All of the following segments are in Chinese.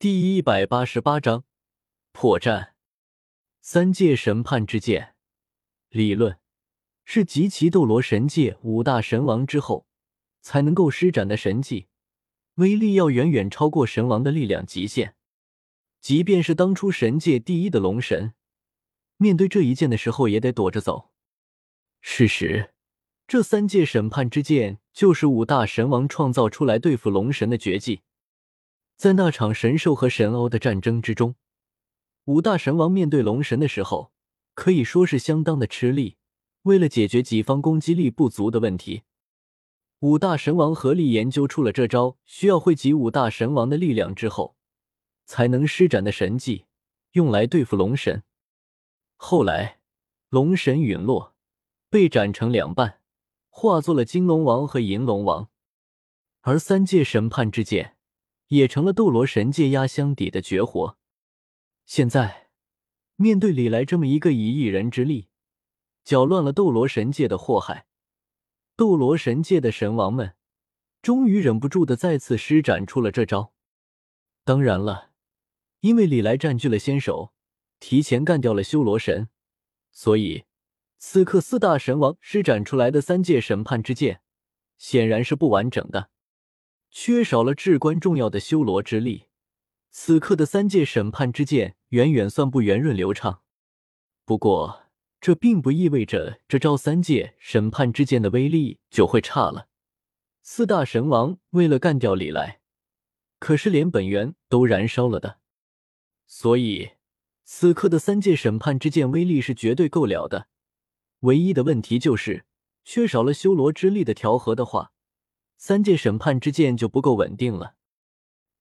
第一百八十八章破绽。三界审判之剑，理论是集齐斗罗神界五大神王之后才能够施展的神技，威力要远远超过神王的力量极限。即便是当初神界第一的龙神，面对这一剑的时候也得躲着走。事实，这三界审判之剑就是五大神王创造出来对付龙神的绝技。在那场神兽和神欧的战争之中，五大神王面对龙神的时候，可以说是相当的吃力。为了解决己方攻击力不足的问题，五大神王合力研究出了这招需要汇集五大神王的力量之后才能施展的神技，用来对付龙神。后来，龙神陨落，被斩成两半，化作了金龙王和银龙王，而三界审判之剑。也成了斗罗神界压箱底的绝活。现在，面对李来这么一个以一人之力搅乱了斗罗神界的祸害，斗罗神界的神王们终于忍不住的再次施展出了这招。当然了，因为李来占据了先手，提前干掉了修罗神，所以此刻四大神王施展出来的三界审判之剑显然是不完整的。缺少了至关重要的修罗之力，此刻的三界审判之剑远远算不圆润流畅。不过，这并不意味着这招三界审判之剑的威力就会差了。四大神王为了干掉李来，可是连本源都燃烧了的，所以此刻的三界审判之剑威力是绝对够了的。唯一的问题就是缺少了修罗之力的调和的话。三界审判之剑就不够稳定了。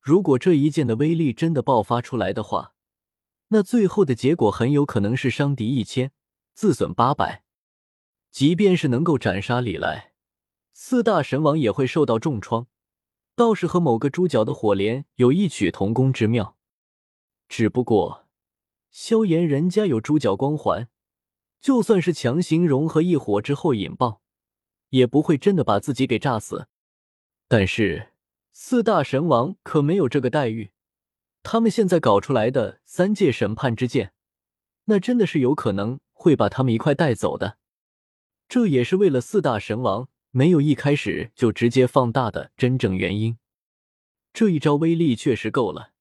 如果这一剑的威力真的爆发出来的话，那最后的结果很有可能是伤敌一千，自损八百。即便是能够斩杀李来，四大神王也会受到重创。倒是和某个猪脚的火莲有异曲同工之妙，只不过萧炎人家有猪脚光环，就算是强行融合一火之后引爆，也不会真的把自己给炸死。但是四大神王可没有这个待遇，他们现在搞出来的三界审判之剑，那真的是有可能会把他们一块带走的。这也是为了四大神王没有一开始就直接放大的真正原因。这一招威力确实够了，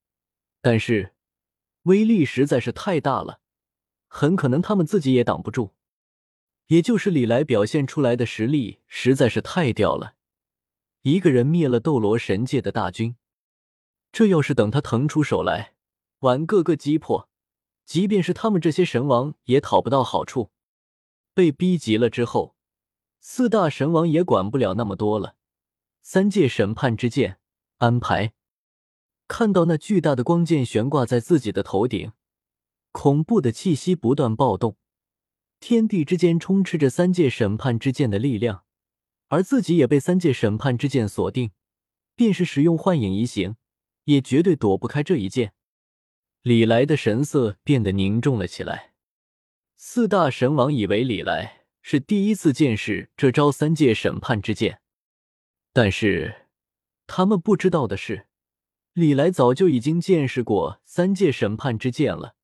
但是威力实在是太大了，很可能他们自己也挡不住。也就是李来表现出来的实力实在是太屌了。一个人灭了斗罗神界的大军，这要是等他腾出手来，玩个个击破，即便是他们这些神王也讨不到好处。被逼急了之后，四大神王也管不了那么多了。三界审判之剑安排，看到那巨大的光剑悬挂在自己的头顶，恐怖的气息不断暴动，天地之间充斥着三界审判之剑的力量。而自己也被三界审判之剑锁定，便是使用幻影移形，也绝对躲不开这一剑。李来的神色变得凝重了起来。四大神王以为李来是第一次见识这招三界审判之剑，但是他们不知道的是，李来早就已经见识过三界审判之剑了，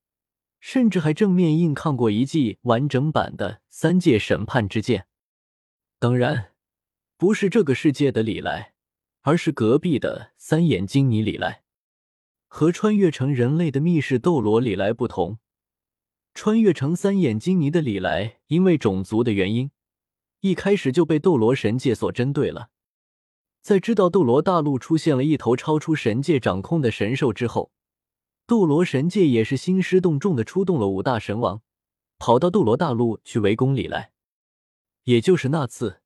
甚至还正面硬抗过一记完整版的三界审判之剑。当然。不是这个世界的李来，而是隔壁的三眼金尼李来。和穿越成人类的密室斗罗李来不同，穿越成三眼金尼的李来，因为种族的原因，一开始就被斗罗神界所针对了。在知道斗罗大陆出现了一头超出神界掌控的神兽之后，斗罗神界也是兴师动众的出动了五大神王，跑到斗罗大陆去围攻李来。也就是那次。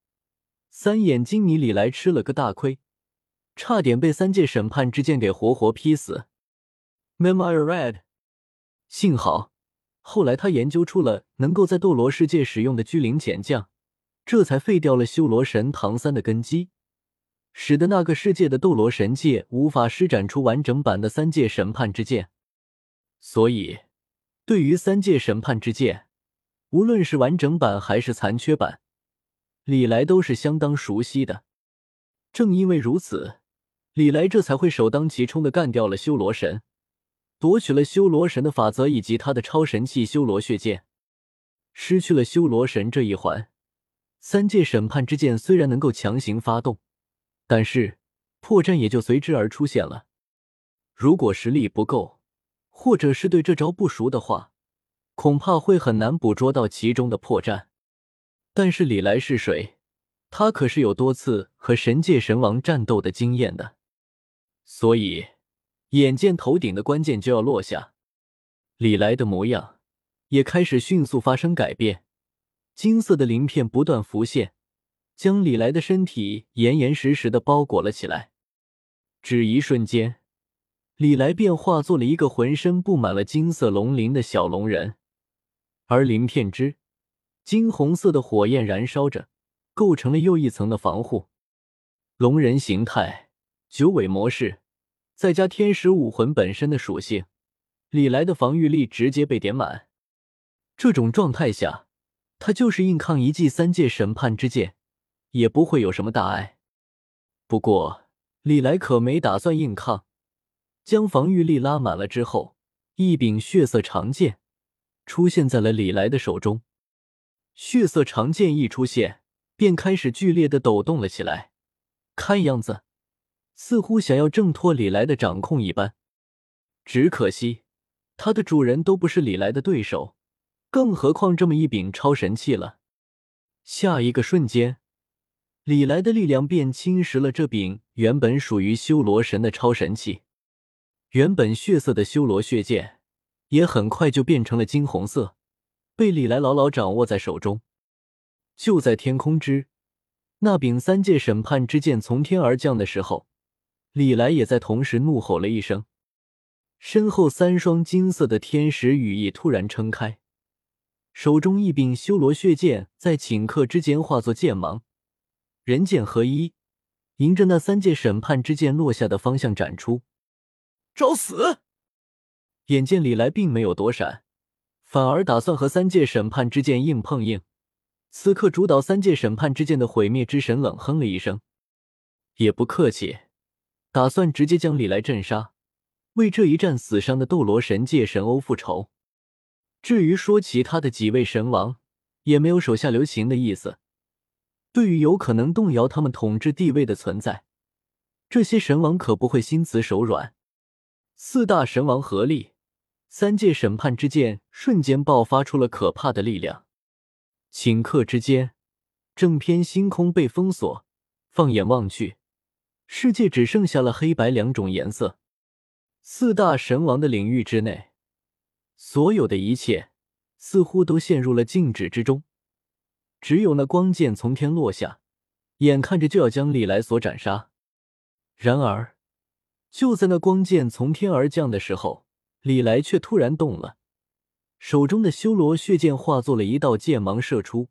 三眼金尼里来吃了个大亏，差点被三界审判之剑给活活劈死。Memory Red，幸好后来他研究出了能够在斗罗世界使用的巨灵潜将，这才废掉了修罗神唐三的根基，使得那个世界的斗罗神界无法施展出完整版的三界审判之剑。所以，对于三界审判之剑，无论是完整版还是残缺版。李来都是相当熟悉的，正因为如此，李来这才会首当其冲的干掉了修罗神，夺取了修罗神的法则以及他的超神器修罗血剑。失去了修罗神这一环，三界审判之剑虽然能够强行发动，但是破绽也就随之而出现了。如果实力不够，或者是对这招不熟的话，恐怕会很难捕捉到其中的破绽。但是李来是谁？他可是有多次和神界神王战斗的经验的，所以眼见头顶的关键就要落下，李来的模样也开始迅速发生改变，金色的鳞片不断浮现，将李来的身体严严实实的包裹了起来。只一瞬间，李来便化作了一个浑身布满了金色龙鳞的小龙人，而鳞片之金红色的火焰燃烧着。构成了又一层的防护。龙人形态、九尾模式，再加天使武魂本身的属性，李来的防御力直接被点满。这种状态下，他就是硬抗一记三界审判之剑，也不会有什么大碍。不过，李来可没打算硬抗，将防御力拉满了之后，一柄血色长剑出现在了李来的手中。血色长剑一出现。便开始剧烈的抖动了起来，看样子似乎想要挣脱李来的掌控一般。只可惜，他的主人都不是李来的对手，更何况这么一柄超神器了。下一个瞬间，李来的力量便侵蚀了这柄原本属于修罗神的超神器。原本血色的修罗血剑，也很快就变成了金红色，被李来牢牢掌握在手中。就在天空之那柄三界审判之剑从天而降的时候，李来也在同时怒吼了一声，身后三双金色的天使羽翼突然撑开，手中一柄修罗血剑在顷刻之间化作剑芒，人剑合一，迎着那三界审判之剑落下的方向斩出。找死！眼见李来并没有躲闪，反而打算和三界审判之剑硬碰硬。此刻，主导三界审判之剑的毁灭之神冷哼了一声，也不客气，打算直接将李来镇杀，为这一战死伤的斗罗神界神欧复仇。至于说其他的几位神王，也没有手下留情的意思。对于有可能动摇他们统治地位的存在，这些神王可不会心慈手软。四大神王合力，三界审判之剑瞬间爆发出了可怕的力量。顷刻之间，正片星空被封锁。放眼望去，世界只剩下了黑白两种颜色。四大神王的领域之内，所有的一切似乎都陷入了静止之中。只有那光剑从天落下，眼看着就要将李来所斩杀。然而，就在那光剑从天而降的时候，李来却突然动了。手中的修罗血剑化作了一道剑芒射出，